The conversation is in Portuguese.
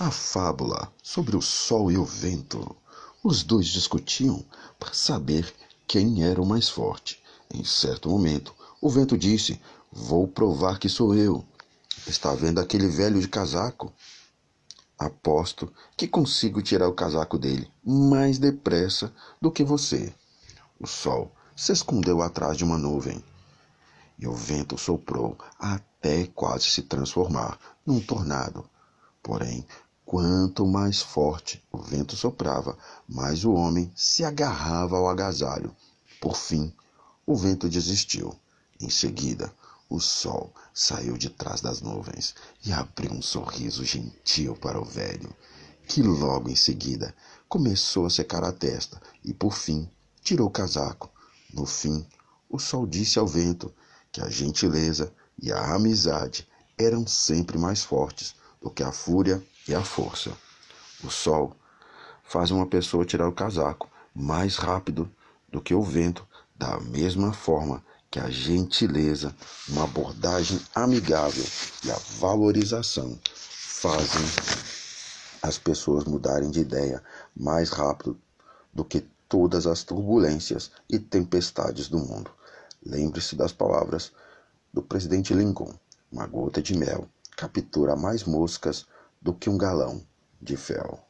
A fábula sobre o sol e o vento. Os dois discutiam para saber quem era o mais forte. Em certo momento, o vento disse: Vou provar que sou eu. Está vendo aquele velho de casaco? Aposto que consigo tirar o casaco dele mais depressa do que você. O sol se escondeu atrás de uma nuvem e o vento soprou até quase se transformar num tornado. Porém, quanto mais forte o vento soprava, mais o homem se agarrava ao agasalho. Por fim, o vento desistiu. Em seguida, o sol saiu de trás das nuvens e abriu um sorriso gentil para o velho, que logo em seguida começou a secar a testa e, por fim, tirou o casaco. No fim, o sol disse ao vento que a gentileza e a amizade eram sempre mais fortes do que a fúria e a força. O sol faz uma pessoa tirar o casaco mais rápido do que o vento, da mesma forma que a gentileza, uma abordagem amigável e a valorização fazem as pessoas mudarem de ideia mais rápido do que todas as turbulências e tempestades do mundo. Lembre-se das palavras do presidente Lincoln: uma gota de mel captura mais moscas do que um galão de fel.